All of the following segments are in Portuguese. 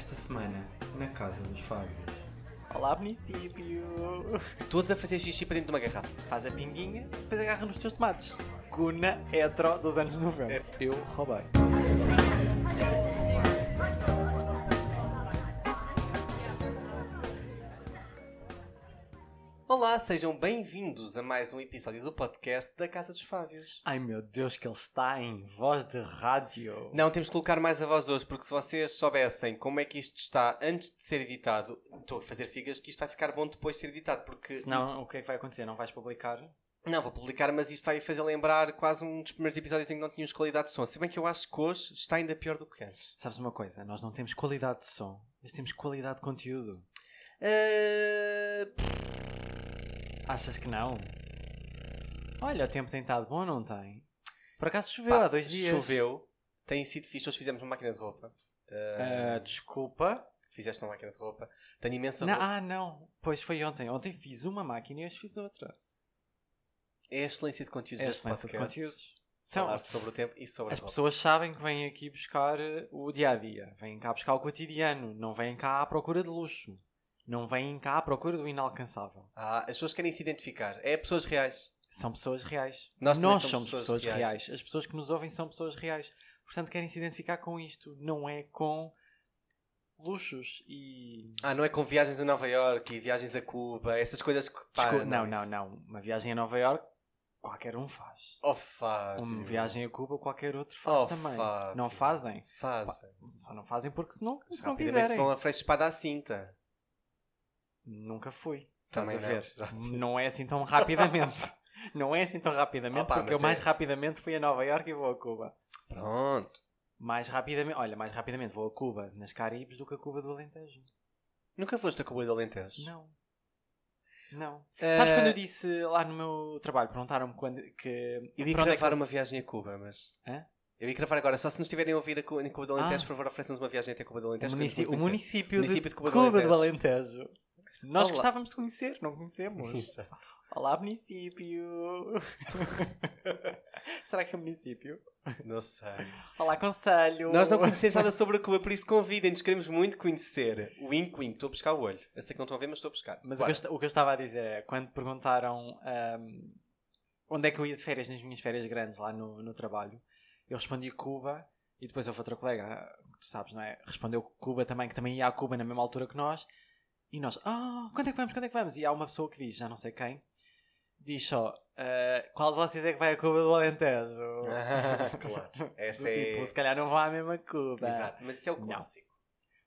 Esta semana, na casa dos Fábios. Olá, município! Todos a fazer xixi para dentro de uma garrafa. Faz a pinguinha, depois agarra nos teus tomates. Cuna hetero dos anos 90. Eu roubei. Olá, sejam bem-vindos a mais um episódio do podcast da Casa dos Fábios. Ai meu Deus, que ele está em voz de rádio. Não, temos que colocar mais a voz hoje, porque se vocês soubessem como é que isto está antes de ser editado, estou a fazer figas que isto vai ficar bom depois de ser editado, porque... Senão, o que é que vai acontecer? Não vais publicar? Não, vou publicar, mas isto vai fazer lembrar quase um dos primeiros episódios em que não tínhamos qualidade de som. Se bem que eu acho que hoje está ainda pior do que antes. Sabes uma coisa? Nós não temos qualidade de som, mas temos qualidade de conteúdo. Uh... Achas que não? Olha, o tempo tem estado bom ou não tem? Por acaso choveu Pá, há dois dias. Choveu, tem sido fixe. Hoje fizemos uma máquina de roupa. Uh, Ah, desculpa. Fizeste uma máquina de roupa. Tenho imensa Não, roupa. ah, não. Pois foi ontem. Ontem fiz uma máquina e hoje fiz outra. É a excelência de conteúdos É a excelência de conteúdos. Então, Falar sobre o tempo e sobre as a roupa. pessoas sabem que vêm aqui buscar eh, o dia a dia. Vêm cá buscar o cotidiano. Não vêm cá à procura de luxo. Não vêm cá à procura do inalcançável. Ah, as pessoas querem se identificar. É pessoas reais. São pessoas reais. Nós Nós somos somos pessoas pessoas, reais. reais. As pessoas que nos ouvem são pessoas reais. Portanto, querem se identificar com isto. Não é com luxos e. Ah, não é com viagens a Nova York e viagens a Cuba, essas coisas que. Pá, não, não, isso- não. Uma viagem a Nova York, qualquer um faz. Oh, Fábio. Uma viagem a Cuba, qualquer outro faz Oh, também. Fábio. Não fazem. Fazem. Só não fazem porque se não, se não quiserem. vão a de espada à cinta. Nunca fui. Estás Também a não, ver? já. Não é assim tão rapidamente. não é assim tão rapidamente, Opa, porque eu mais é- rapidamente fui a Nova York e vou a Cuba. Pronto. Mais rapidamente, olha, mais rapidamente vou a Cuba nas Caribes do que a Cuba do Alentejo. Nunca foste a Cuba de Alentejo? Não. Não. Eh, Sabes quando eu disse lá no meu trabalho, perguntaram-me quando que. Eu ia é gravar uma viagem a Cuba, mas. Hã? Eu ia gravar agora, só se nos estiverem a ouvir a Cu- em Cuba de Alentejo, Ah. por favor, ofereçam-nos uma viagem até Cuba de O, Alentejo. munici- o muito conhecer. município, Município de, de Cuba Cuba, do do Alentejo. Nós Olá. gostávamos de conhecer, não conhecemos. Exato. Olá, município. Será que é município? Não sei. Olá, conselho. Nós não conhecemos nada sobre a Cuba, por isso convidem-nos, queremos muito conhecer. Wink, wink, estou a buscar o olho. Eu sei que não estão a ver, mas estou a buscar. Mas o que, eu, o que eu estava a dizer é, quando perguntaram ahm, onde é que eu ia de férias nas minhas férias grandes lá no, no trabalho, eu respondi Cuba e depois houve outra colega, tu sabes, não é? Respondeu Cuba também, que também ia a Cuba na mesma altura que nós. E nós, ah, quando é que vamos, quando é que vamos? E há uma pessoa que diz, já não sei quem, diz só, "Ah, qual de vocês é que vai a Cuba do Alentejo? claro. Essa Do é. tipo, se calhar não vá à mesma Cuba. Exato, mas isso é o Não. clássico.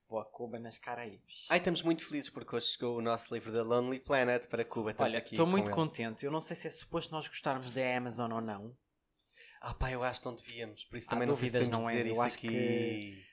Vou a Cuba nas Caraíbes. Ai, estamos muito felizes porque hoje chegou o nosso livro da Lonely Planet para Cuba. Estamos Olha, estou muito ele. contente. Eu não sei se é suposto nós gostarmos da Amazon ou não. Ah, pá, eu acho que não devíamos. Por isso Há também não sei se dúvidas, não é? Eu isso acho aqui. que-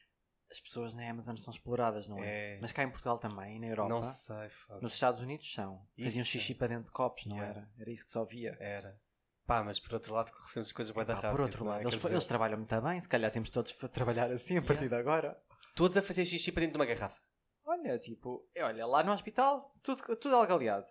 As pessoas na Amazon são exploradas, não é? É. Mas cá em Portugal também, na Europa. Não sei, Fábio. Nos Estados Unidos são. Faziam Isso. xixi para dentro de copos, não Yeah. era? Era isso que só via. Era. Pá, mas por outro lado, recebemos as coisas bem da rápido. por outro é? lado, Quer eles, dizer, eles trabalham muito bem. Se calhar temos todos de trabalhar assim a partir de agora. Todos a fazer xixi para dentro de uma garrafa. Olha, tipo, olha, lá no hospital, tudo, tudo algaleado.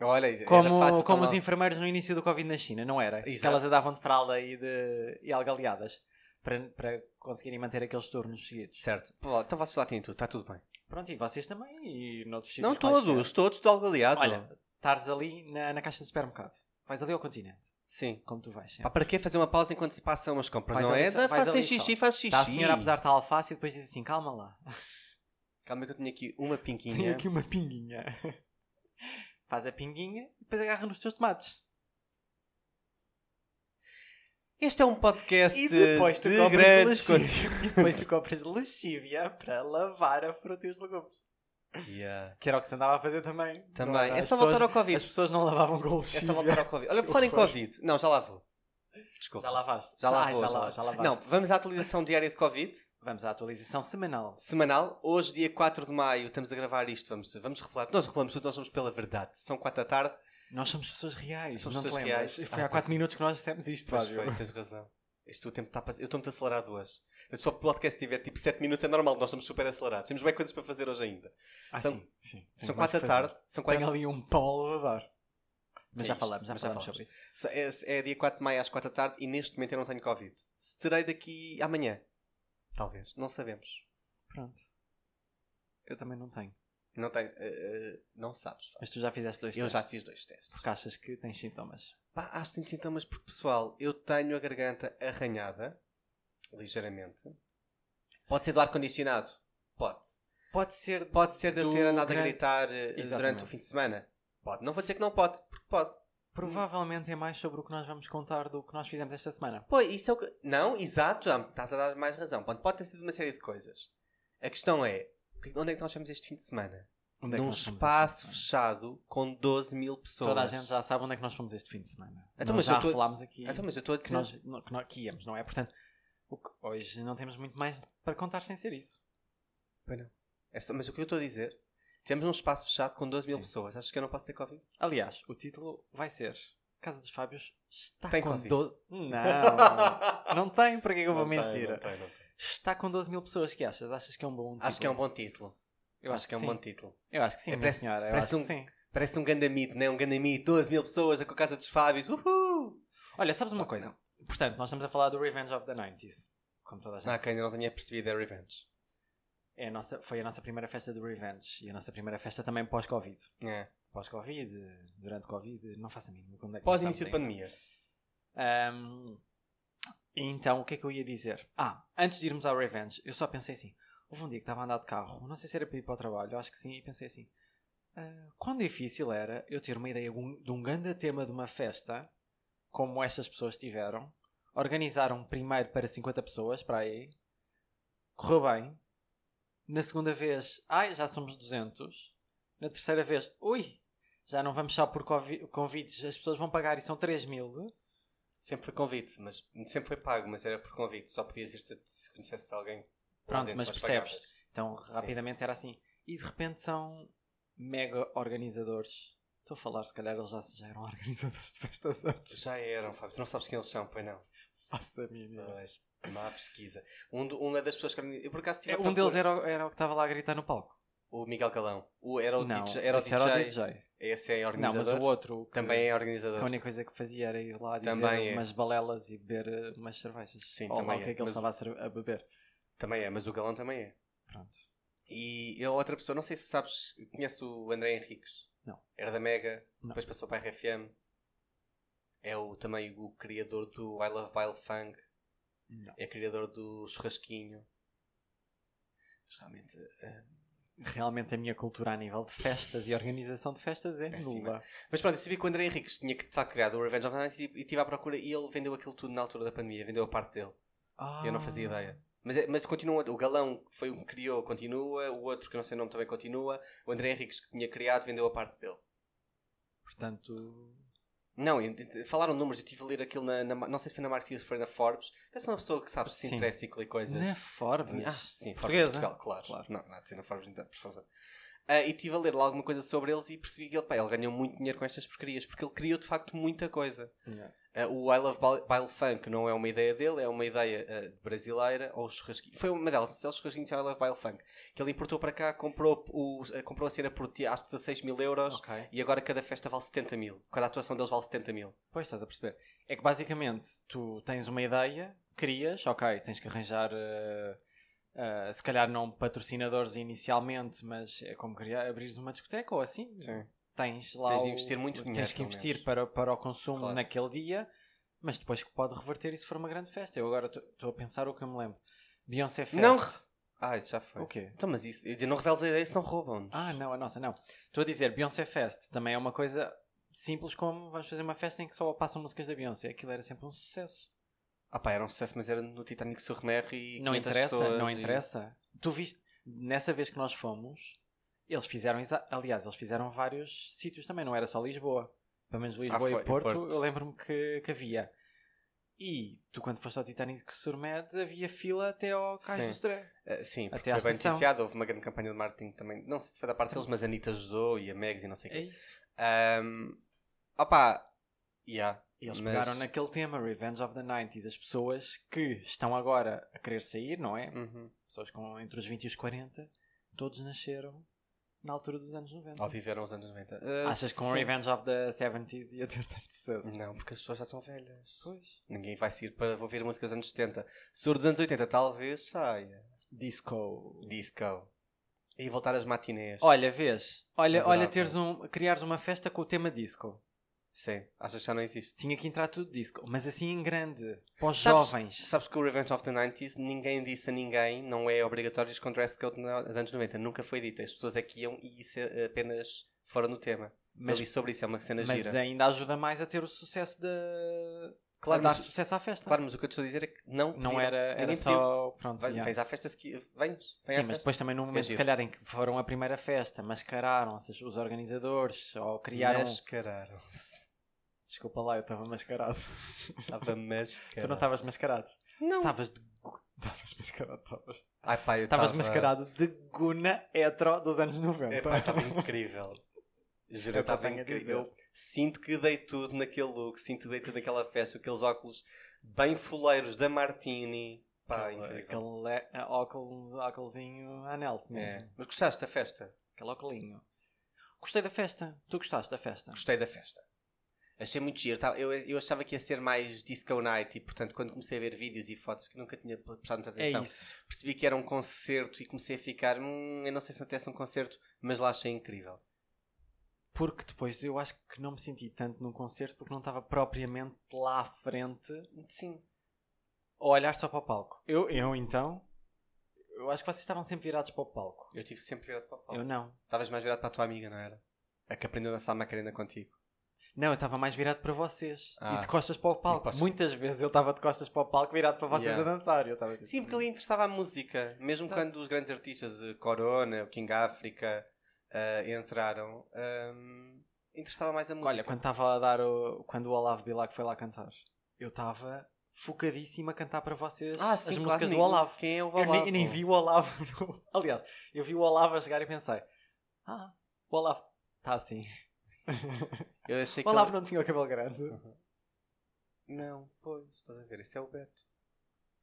Olha, Como, fácil. como os enfermeiros no início do Covid na China, não era? Que Exato. elas andavam de fralda e, de, e algaleadas para, para conseguirem manter aqueles turnos seguidos. Certo. Pô, então vocês lá têm tudo, está tudo bem. Pronto, e vocês também e noutros sítios Não todos, todos do algaleado. Olha, estares ali na, na caixa do supermercado. Vais ali ao continente, Sim. como tu vais. Pá, para que fazer uma pausa enquanto se passam umas compras? Não é? só- faz, tem ali só. xixi, faz xixi. Está a senhora a pesar-te a alface e depois diz assim, calma lá. Calma que eu tenho aqui uma pinquinha. Tenho aqui uma pinguinha. Faz a pinguinha e depois agarra nos teus tomates. Este é um podcast E depois tu de grandes conteúdos. E depois tu compras lexívia para lavar a fruta e os legumes. Yeah. Que era o que se andava a fazer também. Também. Não? É só pessoas- voltar ao Covid. As pessoas não lavavam com É lexívia. só voltar ao Covid. Olha, por falar em. Covid. Não, já lá vou. Desculpa. Já lavaste? Já lá Ai, vou. já, já já lavaste. Não, vamos à atualização diária de Covid. Vamos à atualização semanal. Semanal. Hoje, dia 4 de maio, estamos a gravar isto. Vamos, vamos revelar. Nós revelamos tudo, nós somos pela verdade. São 4 da tarde. Nós somos pessoas reais. Somos não pessoas reais. Foi Ah, há 4 minutos que nós dissemos isto, Fábio. foi, tens razão. Este o tempo está. Eu estou muito acelerado hoje. Se o podcast tiver tipo 7 minutos é normal, nós estamos super acelerados. Temos bem coisas para fazer hoje ainda. Ah, São- sim, sim. São mais 4 da tarde. São 4 Tenho ali um pão a levar. Mas É já falamos, já já falamos falamos. sobre isso. É, é dia 4 de maio às 4 da tarde e neste momento eu não tenho Covid. Se terei daqui amanhã. Talvez. Não sabemos. Pronto. Eu também não tenho. Não tem. eh, não sabes. Fábio. Mas tu já fizeste dois Eu já testes. fiz dois testes. Porque achas que tens sintomas. Pá, acho que tenho sintomas porque, pessoal, eu tenho a garganta arranhada, ligeiramente. Pode ser do ar-condicionado? Pode. Pode ser. Pode ser de eu ter andado a gran- gritar eh, durante o fim de semana? Pode. Não vou dizer que não pode, porque pode. Provavelmente é mais sobre o que nós vamos contar do que nós fizemos esta semana. Pô, isso é o que... Não, exato, estás a dar mais razão. Pode, pode ter sido uma série de coisas. A questão é, onde é que nós fomos este fim de semana? Onde é que Num nós fomos espaço fechado com 12 mil pessoas. Toda a gente já sabe onde é que nós fomos este fim de semana. Então, nós já tô- falámos aqui Então, mas eu estou a que, dizer... nós, no- que nós que íamos, não é? Portanto, que- hoje não temos muito mais para contar sem ser isso. Pois não. É só- mas o que eu estou a dizer, temos um espaço fechado com 12 mil pessoas. Achas que eu não posso ter Covid? Aliás, o título vai ser Casa dos Fábios está Tem com Covid. 12... Não, não tem, para que é que eu vou Não tem, mentir? não tem, não tem. Está com 12 mil pessoas, que achas? Achas que é um bom título? Acho que é um bom título. Eu acho que é um bom título. Eu acho que sim, É, parece- senhora. Eu parece acho que um- sim. Parece um gandamito, não é? Um gandamito, 12 mil pessoas com a casa dos Fábios. Uhul! Olha, sabes Só uma que coisa? Portanto, nós estamos a falar do Revenge of the 90s. Como toda a gente Não, que ainda não tinha percebido é Revenge. é a nossa, foi a nossa primeira festa do Revenge e a nossa primeira festa também pós-Covid. É. Pós-Covid, durante Covid, não faço a mínima. Quando é que Pós nós início de estamos pandemia. Ahm, então, o que é que eu ia dizer? Ah, antes de irmos ao Revenge, eu só pensei assim: houve um dia que estava a andar de carro, não sei se era para ir para o trabalho, acho que sim, e pensei assim: ah, quão difícil era eu ter uma ideia de um, de um grande tema de uma festa, como estas pessoas tiveram, organizaram primeiro para 50 pessoas, para aí, correu bem. Na segunda vez, ai, já somos 200. Na terceira vez, ui, já não vamos só por convi- convites, as pessoas vão pagar e são 3 mil. Sempre foi convite, mas sempre foi pago, mas era por convite. Só podias ir se, se conhecesses alguém. Pronto, dentro, mas percebes? pagavas. Então, rapidamente era assim. E de repente são mega organizadores. Estou a falar, se calhar eles já, já eram organizadores de festas antes. Já eram, Fábio. Tu não sabes quem eles são, pois não. Faça a mínima. Mas, má pesquisa. Um, do- uma das pessoas que eu por acaso tive É, Um deles era, era o que estava lá a gritar no palco. O Miguel Calão. O, era o não, DJ. Era o esse DJ. era o DJ. Esse é Não, organizador. mas o outro Também é que organizador. a única coisa que fazia era ir lá dizer Também é. umas balelas e beber eh, umas cervejas. Sim, Ou também o que é é. que ele estava a, beber. Também é, mas o Galão também é. Pronto. E a outra pessoa, não sei se sabes, conhece o André Henriques. Não. Era da Mega, Não. depois passou para a RFM. É o, também o criador do I Love Wild Funk. Não. É criador do Churrasquinho. Mas realmente. eh, Realmente a minha cultura a nível de festas e organização de festas é Péssima. nula. Mas pronto, eu sabia que o André Henriques tinha que facto criado o Revenge of the Night e estive à procura e ele vendeu aquilo tudo na altura da pandemia, vendeu a parte dele. Eu não fazia Ah. ideia. Mas, é- mas continua, o Galão que foi o que criou continua, o outro que não sei o nome também continua, o André Henriques que tinha criado vendeu a parte dele. Portanto, Não, falaram números, eu estive a ler aquilo na, na- não sei se foi na Martins ou foi na Forbes. Sou uma pessoa que sabe se Sim. interessa e lê coisas. na Forbes. Ah, sim, Forbes Portuguesa. Portugal, claro. Claro. Não, não, na Forbes, então, por favor. Ah, e estive a ler lá alguma coisa sobre eles e percebi que ele, pá, ele ganhou muito dinheiro com estas porcarias, porque ele criou de facto muita coisa. Yeah. Ah, o I Love Bile- Bile Funk não é uma ideia dele, é uma ideia ah, brasileira, ou churrasquinho. Foi uma delas, é o churrasquinho de I Love Bile Funk, que ele importou para cá, comprou, o, comprou a cena por acho que 16 mil euros, Ok. e agora cada festa vale 70 mil. Cada atuação deles vale 70 mil. Pois estás a perceber. É que basicamente tu tens uma ideia, crias, ok, tens que arranjar eh, se calhar não patrocinadores inicialmente, mas é como criar, abrir uma discoteca ou assim. Sim. Tens lá Tens de investir muito dinheiro, Tens que investir para, para o consumo Claro. naquele dia, mas depois que pode reverter e se for uma grande festa. Eu agora estou a pensar o que eu me lembro. Beyoncé Fest. Não. Ah, isso já foi. O quê? Então, mas isso, não reveles a ideia, senão roubam-nos. Ah, não, a nossa não. Estou a dizer, Beyoncé Fest também é uma coisa simples como vamos fazer uma festa em que só passam músicas da Beyoncé. Aquilo era sempre um sucesso. Ah pá, era um sucesso, mas era no Titanic Surmer e Não 500 interessa, pessoas não e- interessa. Tu viste, nessa vez que nós fomos, eles fizeram, exa- aliás, eles fizeram vários sítios também, não era só Lisboa. Pelo menos Lisboa Ah, foi, e Porto, Porto. eu lembro-me que, que havia. E tu, quando foste ao Titanic Surmed, havia fila até ao Cais Sim. do Sodré. Ah, sim, porque Até foi bem estação. noticiado, houve uma grande campanha de marketing também. Não sei se foi da parte deles, mas a Anitta ajudou e a Megs e não sei o É quê. isso. Um, opá, yeah. E eles mas- pegaram naquele tema, Revenge of the 90s, as pessoas que estão agora a querer sair, não é? Uhum. Pessoas com entre os 20 e os 40, todos nasceram na altura dos anos 90. Ou viveram os anos 90. Ah, Achas que com sim. Revenge of the 70s ia ter tanto sucesso? Não, porque as pessoas já são velhas. Pois. Ninguém vai sair para ouvir músicas dos anos 70. Se for dos anos 80, talvez saia. Disco. Disco. E voltar às matinés. Olha, vês? Olha, Adorava. olha teres um, criares uma festa com o tema disco. Sim. Achas que já não existe? Tinha que entrar tudo disco, mas assim em grande, para os Sabes- jovens. Sabes que o Revenge of the 90s ninguém disse a ninguém, não é obrigatório ir com dress code nos anos 90. Nunca foi dito. As pessoas aqui iam e isso é apenas fora no tema. Mas- Eu li sobre isso, é uma cena Mas gira. ainda ajuda mais a ter o sucesso de. Claro, a dar mas- sucesso à festa. Claro, mas o que eu estou a dizer é que não não era, era só. Pronto. Vem- já. Vens à festa se Vens. Vem Sim, mas festa. depois também no momento, se giro. calhar, em que foram a primeira festa, mascararam-se os organizadores ou criaram. Mascararam-se. Desculpa lá, eu estava mascarado. Estava mascarado. tu não estavas mascarado? Não. Estavas de. Estavas mascarado, estavas. Ai pá, eu Estavas tava- mascarado de guna hetero dos anos 90. É pá, estava incrível. Juro, Eu estava incrível. Eu sinto que dei tudo naquele look, sinto que dei tudo naquela festa, aqueles óculos bem fuleiros da Martini. Pá, incrível. Aquele le- eh, óculos, óculosinho a Nelson mesmo. É. Mas gostaste da festa? Aquele óculinho. Gostei da festa. Tu gostaste da festa? Gostei da festa. Achei muito giro. Eu, eu achava que ia ser mais disco night e, portanto, quando comecei a ver vídeos e fotos que nunca tinha prestado muita É atenção, isso. percebi que era um concerto e comecei a ficar. Hum, eu não sei se tivesse um concerto, mas lá achei incrível. Porque depois eu acho que não me senti tanto num concerto porque não estava propriamente lá à frente Sim. a olhar só para o palco. Eu, eu então, eu acho que vocês estavam sempre virados para o palco. Eu tive sempre virado para o palco. Eu não. Estavas mais virado para a tua amiga, não era? A que aprendeu a dançar Macarena contigo. Não, eu estava mais virado para vocês. Ah. E de costas para o palco. costas. Muitas vezes eu estava de costas para o palco virado para vocês Yeah. a dançar. Eu estava tipo, Sim, porque ali interessava a música. Mesmo Exato. quando os grandes artistas, eh, Corona, o King África, eh, entraram, ehm, interessava mais a música. Olha, quando estava a dar o. Quando o Olavo Bilac foi lá cantar, eu estava focadíssimo a cantar para vocês ah, as sim, músicas claro, do Olavo. Quem é o Eu Olavo? nem, eu nem vi o Olavo. no- Aliás, eu vi o Olavo a chegar e pensei: Ah, o Olavo está assim. Eu achei O que Olavo ele- não tinha o cabelo grande. Não, pois, estás a ver, esse é o Beto.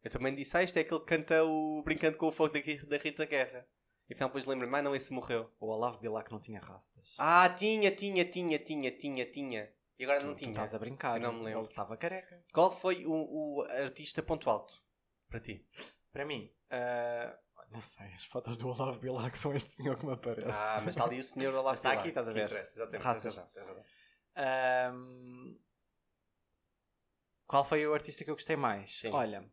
Eu também disse, ah, isto é aquele que canta o Brincando com o Fogo da, Ri- da Rita Guerra. E então depois lembro-me, ah não, esse morreu. O Olavo Bilac não tinha rastas. Ah, tinha, tinha, tinha, tinha, tinha, tinha. E agora tu, não tu tinha. estás a brincar. Eu não me lembro. Ele estava careca. Qual foi o, o artista ponto alto para ti? Para mim, ah, não sei, as fotos do Olavo Bilac são este senhor que me aparece. Ah, mas está ali o senhor Olavo Está aqui, estás a ver? interessa, Exatamente, Rastas. tens razão, tens razão. Ahm, qual foi o artista que eu gostei mais? Sim. Olha,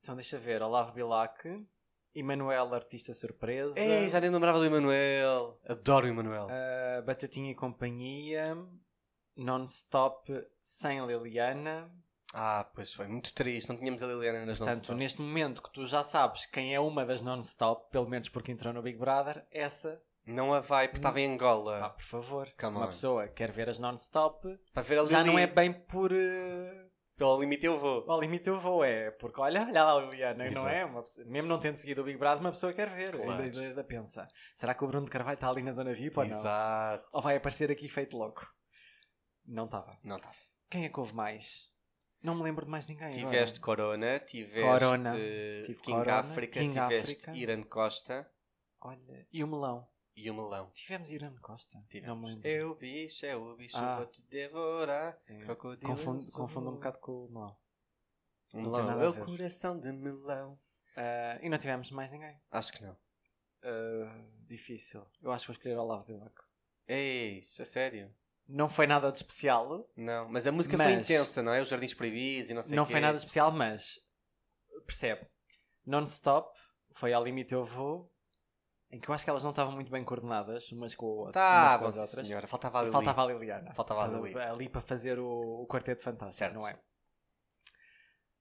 então deixa ver: Olavo Bilac, Emanuel, artista surpresa, Ei, já nem lembrava do Emanuel. Adoro o Emanuel. ah, Batatinha e Companhia, Non-Stop sem Liliana. Ah, pois foi muito triste. Não tínhamos a Liliana nas Portanto, neste momento que tu já sabes quem é uma das Non-Stop, pelo menos porque entrou no Big Brother, essa, Não a vai, porque estava em Angola. ah, por favor, Come uma on. pessoa quer ver as Non-Stop, Para ver a Lili. já não é bem por. ah, Pelo limite eu vou. Ao limite eu vou, é. Porque olha, olha lá a Liliana, não Exato. é? Uma pessoa- mesmo não tendo seguido o Big Brother, uma pessoa quer ver. Claro. Ainda, ainda pensa: será que o Bruno de Carvalho está ali na zona VIP ou não? Exato. Ou vai aparecer aqui feito louco? Não estava. Não estava. Quem é que houve mais? Não me lembro de mais ninguém. agora. Tiveste Corona, tiveste Corona. Tive King Corona, África, King tiveste África. Irã Costa Olha, e o melão? e o Melão. Tivemos Irã Costa. Tivemos. Não me lembro. É o bicho, é o bicho, Ah. vou te devorar. É, Crocodilo Confundo, confundo um bocado com o melão. O melão é o coração de melão. Ah, e não tivemos mais ninguém. Acho que não. Ah, difícil. Eu acho que vou escolher Olavo Bilac. Eis, a sério? Não foi nada de especial. Não, mas a música foi Mas- intensa, não é? Os Jardins Proibidos e não sei não quê. foi nada de especial, mas percebe. Non-stop, foi ao limite eu vou, em que eu acho que elas não estavam muito bem coordenadas umas com, o- umas Tá, com as outras. senhora. Faltava ali. Faltava a Liliana. Faltava a Lili. ali para fazer o, o quarteto fantástico, Certo. não é?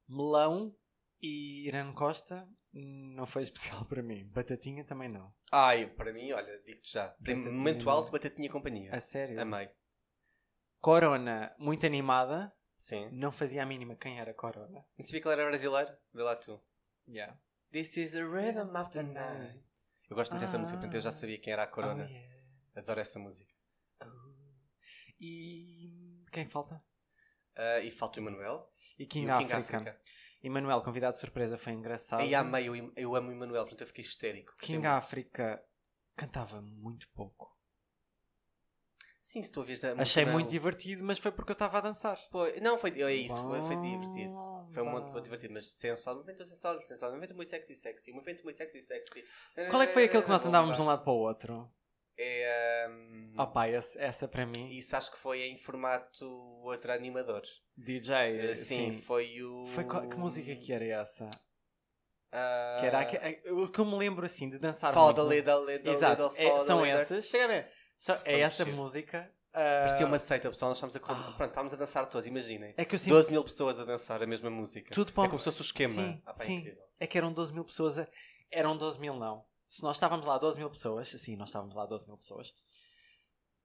Melão e Irã Costa não foi especial para mim. Batatinha também não. Ai, para mim, olha, digo-te já. Batatinha Momento alto, Batatinha e Companhia. A sério. Amei. Corona, muito animada. Sim. Não fazia a mínima quem era Corona. Não sabia que ele era brasileiro? Vê lá tu. Yeah. This is the rhythm of the night. Eu gosto muito dessa Ah. música, portanto eu já sabia quem era a Corona. Oh, yeah. Adoro essa música. E quem é que falta? Ah, e falta o Emanuel. E E King, o King África. África. Emanuel, convidado de surpresa, foi engraçado. Aí amei, eu, eu amo o Emanuel, portanto eu fiquei histérico. King Gostei muito. África cantava muito pouco. Sim, se tu ouvires a Achei música, não- muito divertido, mas foi porque eu estava a dançar. Não, foi, é isso, foi, foi divertido. Foi uma, Bomba. muito divertido, mas sensual, movimento sensual, sensual, movimento muito sexy, sexy, movimento muito sexy, sexy. Qual é que foi aquele que nós andávamos de um lado para o outro? É. hum, Oh pá, esse- essa para mim. Isso acho que foi em formato outro animador. DJ. Eh, sim, sim. foi o. Foi qual- que música que era essa? Ah, Que era aque- eh, o que eu me lembro assim de dançar. Fall muito the Little, Little, Exato, Little, é- são Little. essas. Chega a ver. Só- é essa ver. música. ah, Parecia uma seita, pessoal. Nós estávamos a, com- pronto, estávamos a dançar todos, imaginem. É que eu sinto 12 mil pessoas a dançar a mesma música. Tudo para É um- como se fosse o esquema. Sim, Ah, pá, sim. incrível. é que eram 12 mil pessoas. a- Eram 12 mil, não. Se nós estávamos lá 12 mil pessoas, sim, nós estávamos lá 12 mil pessoas.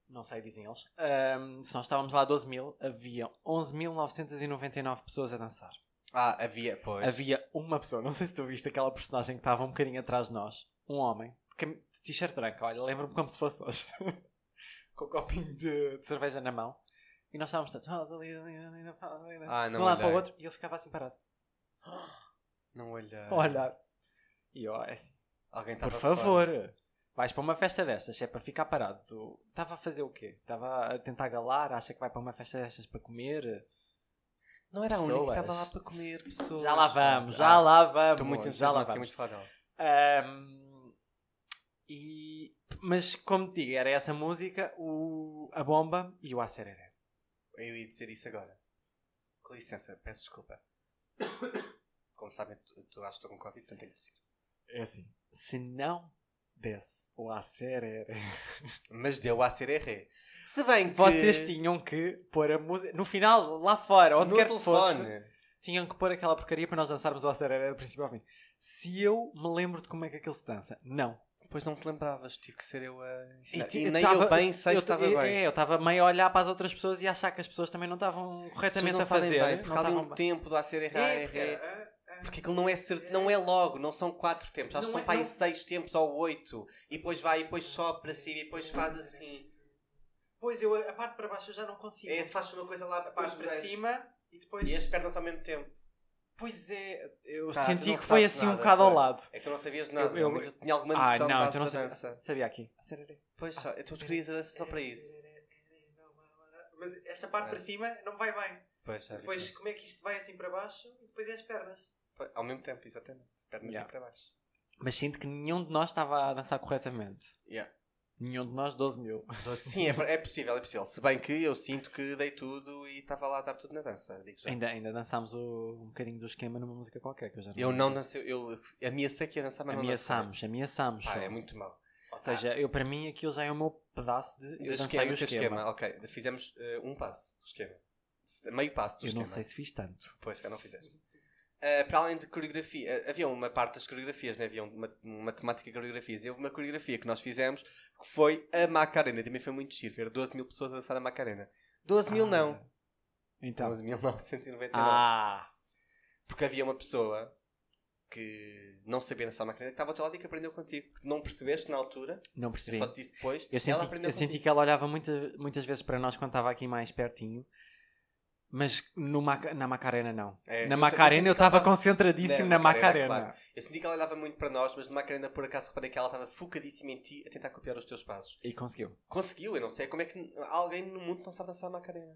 Não sei, dizem eles. Ahm, se nós estávamos lá 12 mil, havia 11.999 pessoas a dançar. Ah, havia, pois. Havia uma pessoa, não sei se tu viste aquela personagem que estava um bocadinho atrás de nós. Um homem, t-shirt branco, olha, lembro-me como se fosse hoje. Com o copinho de, de cerveja na mão. E nós estávamos todos. Ah, de não um lado para o outro e ele ficava assim parado. Não olha. A olhar. E eu, é assim. Alguém Por favor, fora. vais para uma festa destas, é para ficar parado. Tu estava a fazer o quê? Estava a tentar galar, acha que vai para uma festa destas para comer? Não era a única que estava lá para comer pessoas. Já lá vamos, já Ah, lá vamos. Estou muito já lá vamos. muito. Ahm, e, mas como te digo, era essa música, o, a bomba e o acereré. Eu ia dizer isso agora. Com licença, peço desculpa. Como sabem, tu, tu acho que estou com Covid, portanto tenho que dizer. É assim, se não desse o acereré, Mas deu a ser erré. Se bem que. vocês tinham que pôr a música no final, lá fora, onde no quer que fosse. telefone. tinham que pôr aquela porcaria para nós dançarmos o acereré do princípio ao fim. Se eu me lembro de como é que aquilo se dança, não. Depois não te lembravas, tive que ser eu a ensinar. E, ti- nem tava- eu bem sei eu se estava eu- bem. É, eu estava meio a olhar para as outras pessoas e a achar que as pessoas também não estavam corretamente a não fazem fazer. bem, porque não há um bem. tempo do a ser erré, É, porque, erré. ah, ah, Porque aquilo não é, cert... não é logo, não são quatro tempos. Acho que são é- para aí não- seis tempos ou oito. E depois vai, e depois sobe para cima, e depois faz assim. Pois eu, a parte para baixo eu já não consigo. É, faz uma coisa lá a parte para cima e depois. E as pernas ao mesmo tempo. Pois é, eu Tá, senti que foi assim um nada, bocado ao lado. É que tu não sabias nada. Eu- Eu, eu- eu tinha alguma Ah, noção não, então não base da sabia, dança. sabia aqui. Pois só, então tu querias a dança só para isso. Mas esta parte É. para cima não vai bem. Pois, sabe, Depois, como é que isto vai assim para baixo e depois é as pernas? Ao mesmo tempo, exatamente. Pernas Yeah. assim para baixo. Mas sinto que nenhum de nós estava a dançar corretamente. Yeah. Nenhum de nós, 12 mil. Sim, é, é possível, é possível. Se bem que eu sinto que dei tudo e estava lá a dar tudo na dança. Já. Ainda, ainda dançámos o, um bocadinho do esquema numa música qualquer que eu já não Eu não dancei, eu ameacei que ia dançar, mas não dancei. Ameaçámos, ameaçámos. Só. é muito mau. Ou seja, eu para mim aquilo já é o meu pedaço de. Eu dancei esquema, o esquema. esquema. Ok, fizemos eh, um passo do esquema. Meio passo do Eu esquema. não sei se fiz tanto. Pois, já não fizeste. Eh, para além de coreografia, eh, havia uma parte das coreografias, né? havia uma, uma temática de coreografias. E houve uma coreografia que nós fizemos que foi a Macarena. Também foi muito giro ver 12 mil pessoas a dançar a Macarena. 12 mil não. Então. 11.999. Ah! Porque havia uma pessoa que não sabia dançar Macarena que estava ao teu lado e que aprendeu contigo. Que não percebeste na altura. Não Eu percebi. só te disse depois. Eu senti, eu senti que ela olhava muita- muitas vezes para nós quando estava aqui mais pertinho. Mas no na Macarena não. É, na eu- eu Macarena eu estava concentradíssimo Na na Macarena, Macarena. claro. Eu senti que ela olhava muito para nós, mas de Macarena por acaso reparei que ela estava focadíssima em ti a tentar copiar os teus passos. E conseguiu. Conseguiu, eu não sei como é que alguém no mundo não sabe dançar Macarena.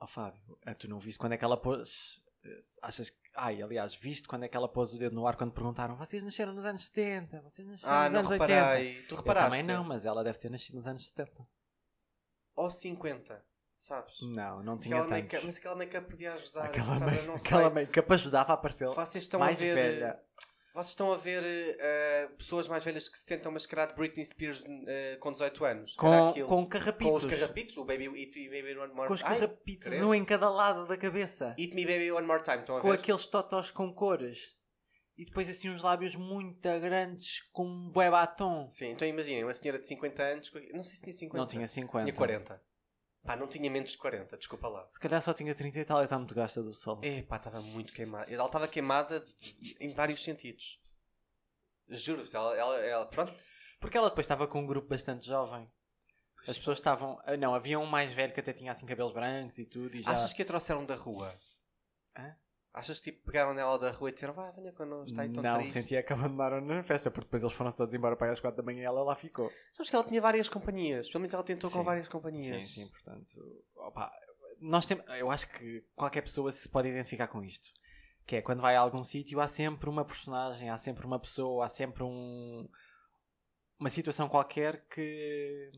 Ó Fábio, ah, tu não viste quando é que ela pôs. eh, Achas que. Ai, aliás, viste quando é que ela pôs o dedo no ar quando perguntaram vocês nasceram nos anos 70, vocês nasceram Ah, nos não anos 80. reparei. Tu Eu reparaste? também não, mas ela deve ter nascido nos anos 70. Ou 50, sabes? Não, não tinha Aquela tantos. mas aquela make-up podia ajudar. Aquela, Estava- make- não aquela make-up ajudava a aparecer Vocês estão mais a ver. velha. Vocês estão a ver eh, pessoas mais velhas que se tentam mascarar de Britney Spears eh, com 18 anos. Com, com carrapitos. Com os carrapitos, o Baby Eat Me Baby One More Com os Ai, carrapitos, credo. um em cada lado da cabeça. Eat Me Baby One More Time, com aqueles totós com cores. E depois assim uns lábios muito grandes com um bué batom. Sim, então imaginem, uma senhora de 50 anos, não sei se tinha 50. Não tinha 50. Tinha 40. Pá, não tinha menos de 40, desculpa lá. Se calhar só tinha 30 e tal e está muito gasta do sol. Epá, estava muito queimada. Ela estava queimada em vários sentidos. Juro-vos, ela, ela, ela- pronto. Porque ela depois estava com um grupo bastante jovem. As pessoas estavam. ah, Não, havia um mais velho que até tinha assim cabelos brancos e tudo. E já... Achas que a trouxeram da rua? Hã? Achas que tipo, pegaram nela da rua e disseram, vai, venha connosco, está aí tão não, triste. sentia que abandonaram na festa, porque depois eles foram todos embora para aí às 4 da manhã e ela lá ficou. Sabes que ela tinha várias companhias, pelo menos ela tentou com Sim. várias companhias. Sim, sim, portanto. opa, nós temos, eu acho que qualquer pessoa se pode identificar com isto. Que é quando vai a algum sítio, há sempre uma personagem, há sempre uma pessoa, há sempre um, uma situação qualquer que,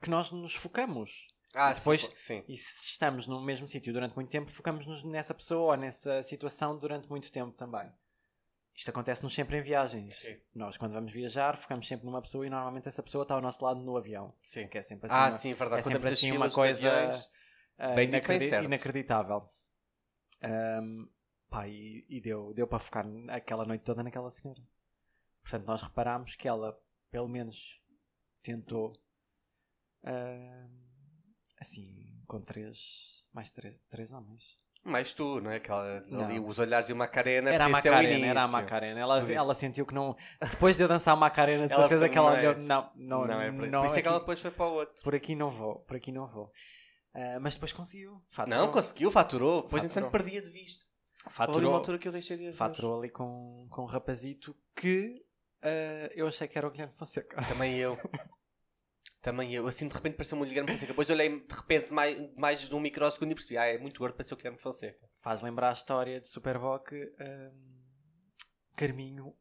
que nós nos focamos. Ah, depois- sim, sim. E se estamos no mesmo sítio durante muito tempo, focamos-nos nessa pessoa ou nessa situação durante muito tempo também. Isto acontece-nos sempre em viagens. Sim. Nós, quando vamos viajar, focamos sempre numa pessoa e normalmente essa pessoa está ao nosso lado no avião. Sim. Que é sempre assim, Ah, uma, sim, verdade. é Quando sempre assim uma coisa aviões, ah, bem dito, bem inacreditável. Ahm, pá, e, e deu, deu para focar aquela noite toda naquela senhora. Portanto, nós reparámos que ela, pelo menos, tentou ahm, assim, com três, mais três, três homens. Mais tu, não é? Aquela, ali, Não. os olhares e uma Macarena. Era a Macarena, era a Macarena. Ela, ela sentiu que não. Depois de eu dançar a Macarena, de Ela certeza foi- que ela não é- olhou. Não, não, Não, é por, não, por isso é que ela aqui- depois foi para o outro. por aqui não vou, por aqui não vou. Ah, mas depois conseguiu. Faturou, Não, conseguiu, faturou. Depois, Faturou. entretanto, perdia de vista. Houve ali uma faturou, altura que eu deixei de faturou ali com, com um rapazito que ah, eu achei que era o Guilherme Fonseca. Também eu. Também eu. Assim, de repente, pareceu-me o Guilherme Fonseca. Depois olhei, de repente, mais, mais de um microsegundo e percebi. Ah, é muito gordo, pareceu o Guilherme Fonseca. Faz lembrar a história de Superboc ah, Carminho,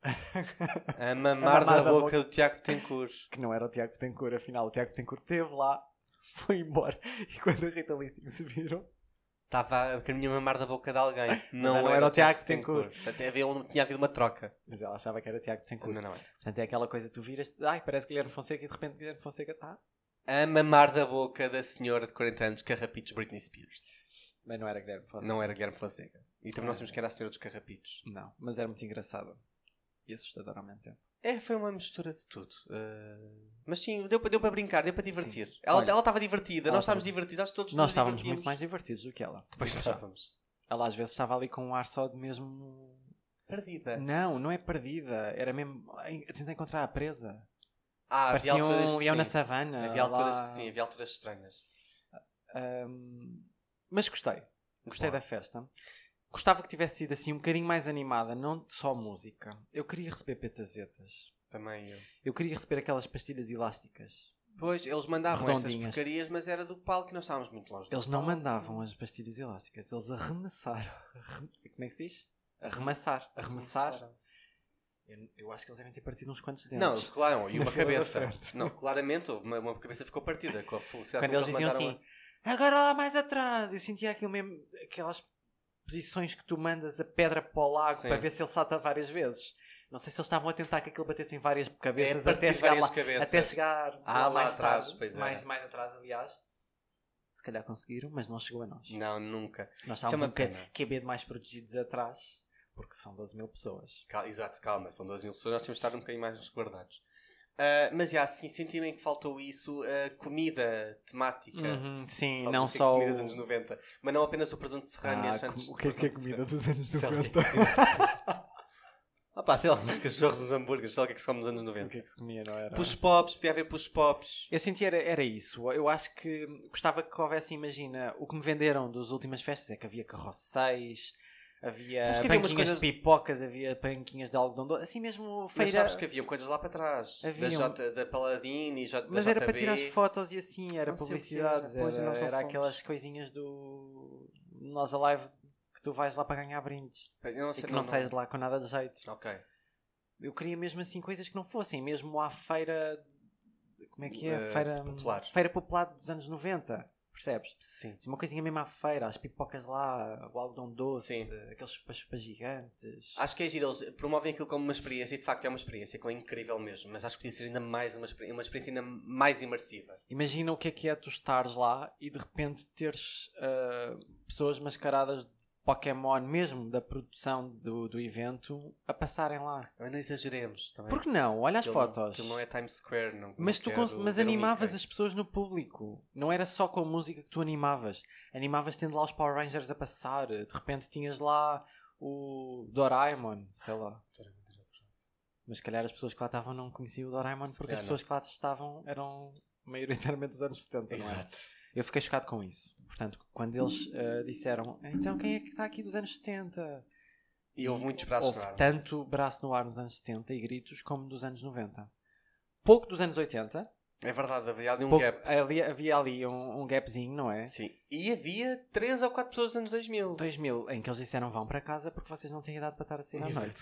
A mamar mamar da da boca boca. do Tiago Tencourt. que não era o Tiago Tencourt, afinal o Tiago Tencourt esteve lá, foi embora. E quando a Rita Listing se viram, Estava a Carminha a mamar da boca de alguém. Não, já não era o Tiago Tencourt. Até havia, um- tinha havido uma troca. mas ela achava que era Tiago Tencourt. Não, não é. Portanto, é aquela coisa, tu viras, ai, parece Guilherme Fonseca e de repente Guilherme Fonseca está. A mamar da boca da senhora de 40 anos, carrapitos Britney Spears. Mas não era Guilherme Fonseca. Não era Guilherme Fonseca. E também nós temos que era a senhora dos carrapitos. Não, mas era muito engraçado. E assustador ao mesmo tempo. É, foi uma mistura de tudo. Uh, mas sim, deu, para- deu para brincar, deu para divertir. Sim. Ela estava divertida, nós estávamos divertidos, acho que todos Nós estávamos divertimos. muito mais divertidos do que ela. Pois estávamos. Ela às vezes estava ali com um ar só de mesmo. Perdida. Não, não é perdida. Era mesmo. Ai, A tentar encontrar a presa. Ah, havia Parecia alturas um que leão na sim. savana. Havia alturas lá. que sim, havia alturas estranhas. Ahm, mas gostei. Gostei da festa. Gostava que tivesse sido assim um bocadinho mais animada, não só música. Eu queria receber petazetas. Também eu. Eu queria receber aquelas pastilhas elásticas. Pois, eles mandavam essas porcarias, mas era do palco e nós estávamos muito longe. Eles não palco. mandavam as pastilhas elásticas, eles arremessaram. Arrem- Como é que se diz? Arremessar. Arremessar. Arremessaram. Eu, eu acho que eles devem ter partido uns quantos dentes. Não, claro, e uma cabeça. Não, claramente houve uma, uma cabeça ficou partida com a velocidade Quando eles que diziam assim, agora lá mais atrás, eu sentia aquilo mesmo, aquelas posições que tu mandas a pedra para o lago Sim. para ver se ele salta várias vezes. Não sei se eles estavam a tentar que aquilo batesse em várias cabeças é, até chegar lá. cabeças. Até chegar Ah, lá mais atrás, tarde, é. mais, mais atrás, aliás. Se calhar conseguiram, mas não chegou a nós. Não, nunca. Nós é estávamos um. QB de mais protegidos atrás, porque são 12 mil pessoas. Cal- exato, calma, são 12 mil pessoas, nós temos de estar um bocadinho mais resguardados. Ah, mas já, sim, senti-me que faltou isso, a comida temática. Uhum, sim, Sabe, não que só. Comida dos anos 90, mas não apenas o presunto serrano e Ah, as santos com- o que é que é comida dos anos Sei lá, 90? Ah pá, sei lá, uns cachorros, uns hambúrgueres, sei lá o que é que se come nos anos o que 90. é que se comia, não era? Push pops, podia haver push pops. Eu senti era, era isso. Eu acho que gostava que houvesse, imagina, o que me venderam das últimas festas é que havia carrosséis, havia havia banquinhas coisas- de pipocas, havia banquinhas de algodão doce, assim mesmo Mas feira. sabes que haviam coisas lá para trás. Da, Haviam. J, da Paladini e da Mas era para tirar as fotos e assim, era Não publicidades, era, e era, não era aquelas coisinhas do Nós Alive que tu vais lá para ganhar brindes Eu não e sei, que não, sais de lá com nada de jeito. Ok. Eu queria mesmo assim coisas que não fossem, mesmo à feira. Como é que é? Eh, feira popular. Feira popular dos anos 90, percebes? Sim. Assim, uma coisinha mesmo à feira, as pipocas lá, o algodão doce, Sim. aqueles chupas-chupas gigantes. Acho que é giro, eles promovem aquilo como uma experiência e de facto é uma experiência, que é incrível mesmo, mas acho que podia ser ainda mais uma, uma experiência ainda mais imersiva. Imagina o que é que é tu estares lá e de repente teres ah, pessoas mascaradas Pokémon, mesmo da produção do, do evento, a passarem lá. Também não exageremos. Também. Por que não? Olha as Aquilo- fotos. Aquilo não é Times Square, não. Mas tu mas um animavas as pessoas no público. Não era só com a música que tu animavas. Animavas tendo lá os Power Rangers a passar. De repente tinhas lá o Doraemon, sei lá. Mas se calhar as pessoas que lá estavam não conheciam o Doraemon porque as pessoas que lá estavam eram maioritariamente dos anos 70, não é? Eu fiquei chocado com isso. Portanto, quando eles eh, disseram então quem é que está aqui dos anos 70? E houve muitos braços Houve no ar. tanto braço no ar nos anos 70 e gritos como dos anos 90. Pouco dos anos 80, É verdade, havia ali um Pouco- gap. ali- havia ali um, um gapzinho, não é? Sim. E havia 3 ou 4 pessoas dos anos 2000. 2000, em que eles disseram vão para casa porque vocês não têm idade para estar a sair à noite.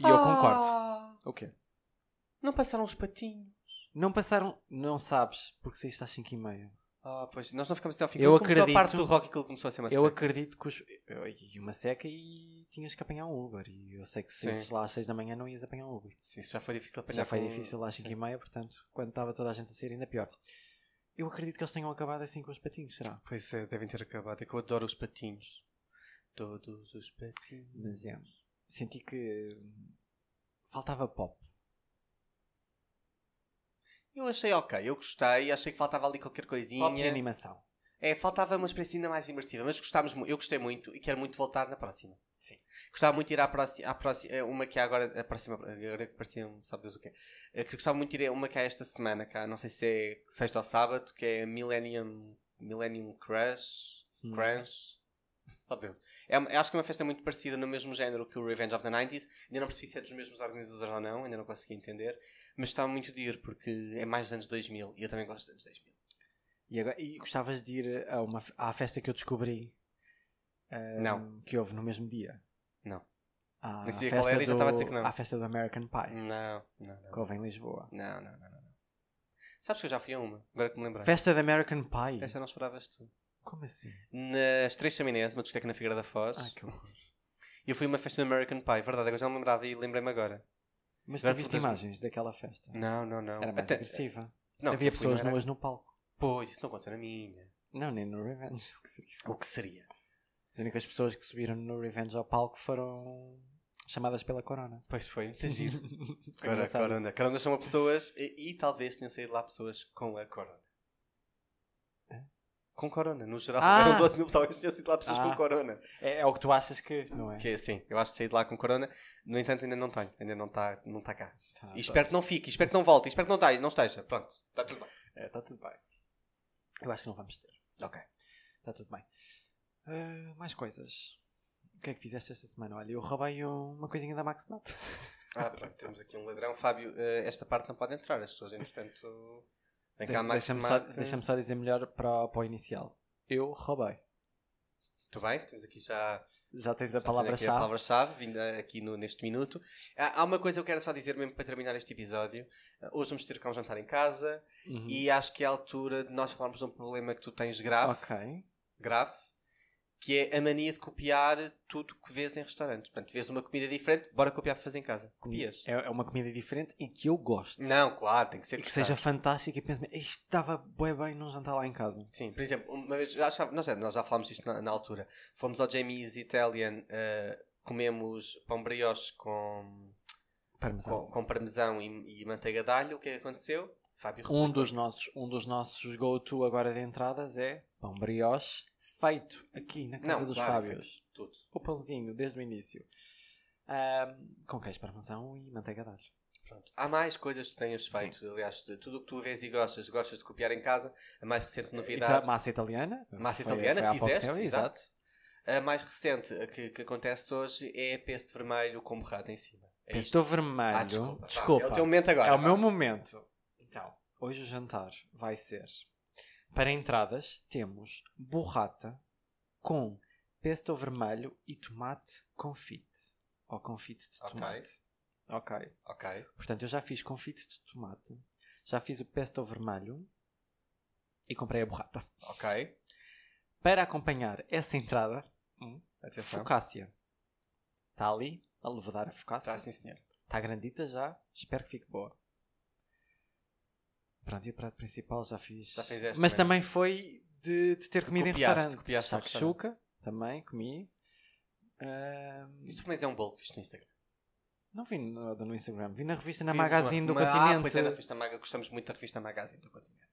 E eu concordo. Ah, O quê? Não passaram os patinhos. Não passaram, não sabes, porque saíste às 5 e meia. Ah, pois, nós não ficamos até ao fim. Eu Quando começou acredito- a parte do rock que ele começou a ser uma Eu seca. acredito que os, eu- e uma seca e tinhas que apanhar um Uber. E eu sei que se saísses lá às 6 da manhã não ias apanhar um Uber. Sim, isso já foi difícil apanhar Já foi com- difícil às 5 Sim. e meia, portanto, quando estava toda a gente a sair, ainda pior. Eu acredito que eles tenham acabado assim com os patinhos, será? Pois é, devem ter acabado. É que eu adoro os patinhos. Todos os patinhos. Mas é, senti que hum, faltava pop. Eu achei ok, eu gostei, achei que faltava ali qualquer coisinha. Pop e animação. É, faltava uma experiência ainda mais imersiva, mas gostámos, eu gostei muito e quero muito voltar na próxima. Sim. Gostava muito de ir à próxima, à próxima é uma que há agora, a próxima, agora que parecia, sabe Deus o quê. É que gostava muito de ir a uma que há esta semana, cá, não sei se é sexta ou sábado, que é Millennium, Millennium Crush, Hum. Crunch, sabe. É, uma- acho que é uma festa muito parecida no mesmo género que o Revenge of the 90s, ainda não percebi se é dos mesmos organizadores ou não, ainda não consegui entender, mas gostava muito de ir porque é mais dos anos 2000 e eu também gosto dos anos 2000. E, agora- e gostavas de ir a uma, à festa que eu descobri hum, Não. que houve no mesmo dia? Não. À Nem sabia festa qual era e já do- estava a dizer que não. À festa do American Pie, Não, não, não. que houve em Lisboa. Não, não, não, não. não. Sabes que eu já fui a uma, agora que me lembrei. Festa de American Pie? Esta não esperavas tu. Como assim? Nas Três Chaminés, uma discoteca na Figueira da Foz, Ah, que horror. eu fui a uma festa do American Pie. Verdade, agora já não me lembrava e lembrei-me agora. Mas tu viste imagens daquela festa? Não, não, não. Era mais Até- agressiva. Não, Havia pessoas era- nuas no palco. Pois, isso não conta na minha. Não, nem no Revenge. O que seria? O que seria? As únicas pessoas que subiram no Revenge ao palco foram chamadas pela Corona. Pois foi, muito giro. Agora, corona. Corona são pessoas e, e talvez tenham saído lá pessoas com a corona. Com corona, no geral. Ah! Eram 12 mil pessoas que tinham saído lá pessoas Ah. com corona. É, é o que tu achas que, não é? Que assim, eu acho que saí de lá com corona. No entanto, ainda não tenho. Ainda não está não tá cá. Tá, E tá. espero que não fique, espero que não volte, espero que não, esteja, não esteja. Pronto, está tudo bem. É, está tudo bem. Eu acho que não vamos ter. Ok. Está tudo bem. Ah, mais coisas. O que é que fizeste esta semana? Olha, eu roubei um- uma coisinha da Max Mat. Ah, pronto, temos aqui um ladrão. Fábio, eh, esta parte não pode entrar, as pessoas, entretanto. Cá, Max Deixa-me só, deixa-me só dizer melhor para, o- para o inicial. Eu roubei. Muito bem, temos aqui já Já tens a tenho aqui A palavra-chave. palavra-chave, vinda aqui no, neste minuto. Há, há uma coisa que eu quero só dizer mesmo para terminar este episódio. Uh, Hoje vamos ter cá um jantar em casa Uhum. e acho que é a altura de nós falarmos de um problema que tu tens grave, Ok. grave que é a mania de copiar tudo que vês em restaurantes. Portanto, vês uma comida diferente, bora copiar para fazer em casa. Copias? É, é uma comida diferente e que eu gosto. Não, claro, tem que ser E que seja fantástica e penso isto estava bem bem num jantar lá em casa. Sim, por exemplo, uma vez, já, já- nós, já, nós já falámos disto na, na altura. Fomos ao Jamie's Italian, uh, comemos pão brioche com, Parmesão. com, com parmesão e, e manteiga de alho. O que é que aconteceu? Fábio Um replicou. dos nossos, um dos nossos go-to agora de entradas é pão brioche feito aqui na casa Não, dos claro, feito Tudo. O pãozinho, desde o início. Ahm, com queijo parmesão e manteiga de alho. Pronto. Há mais coisas que tenhas Sim. feito. Aliás, de- tudo o que tu vês e gostas, gostas de copiar em casa. A mais recente Ita- novidade. massa italiana. Massa Foi- italiana, foi fizeste, tempo, exato. A mais recente que, que acontece hoje é pesto vermelho com borrado em cima. É isto. Pesto vermelho. Ah, desculpa. Desculpa. É o teu momento agora. É o meu momento. Então, hoje o jantar vai ser. Para entradas, temos burrata com pesto vermelho e tomate confite. Ou confite de Ok. tomate. Ok. Ok. Portanto, eu já fiz confite de tomate, já fiz o pesto vermelho e comprei a burrata. Ok. Para acompanhar essa entrada, hum, Atenção. focácia. Está ali, a levedar a focácia. Está sim, senhor. Está grandita já. Espero que fique boa. Pronto, e o prato principal já fiz. Já fizeste Mas também. também foi de, de ter comida em restaurante. copiaste Shakshuka, também comi. Ahm, Isto também é um bolo que viste no Instagram. não vi no, no Instagram, vi na revista na Vi Magazine uma- do uma- Continente. Ah, pois é, na revista Maga. Gostamos muito da revista Magazine do Continente.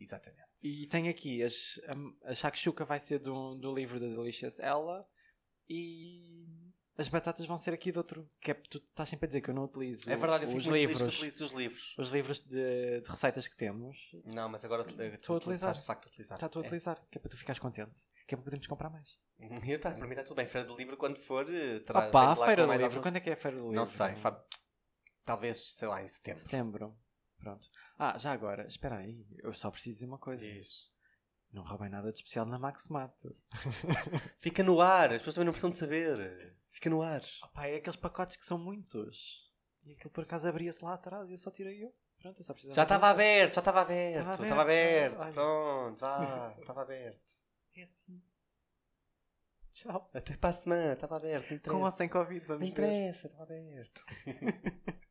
Exatamente. E tem aqui as, a, a shakshuka vai ser do, do livro da Delicious Ella e as batatas vão ser aqui de outro. Que é, tu estás sempre a dizer que eu não utilizo É verdade, eu os fico muito feliz que livros. os livros. Os livros de, de receitas que temos. Não, mas agora Estou a utilizar. estás de facto a utilizar. Está a É. utilizar, que é para tu ficares contente. Que é para podermos comprar mais. Eu tá, para mim está tudo bem. Feira do Livro, quando for, eh, terá. Opa, Feira do Livro. alguns- Quando é que é a Feira do Livro? Não sei. Talvez, sei lá, em setembro. Setembro. Pronto. Ah, já agora, espera aí, eu só preciso dizer uma coisa. Diz. Não roubem nada de especial na Max Mate. Fica no ar, as pessoas também não precisam de saber. Fica no ar. Opa, é aqueles pacotes que são muitos. E aquilo por acaso abria-se lá atrás e eu só tirei eu. Pronto, eu só precisava Já estava aberto, já estava aberto. Estava Estava aberto, aberto. olha. Pronto, vá, estava aberto. É assim. Tchau. Até para a semana, estava aberto. Não Com ou sem Covid, Não vamos ver. interessa, estava aberto.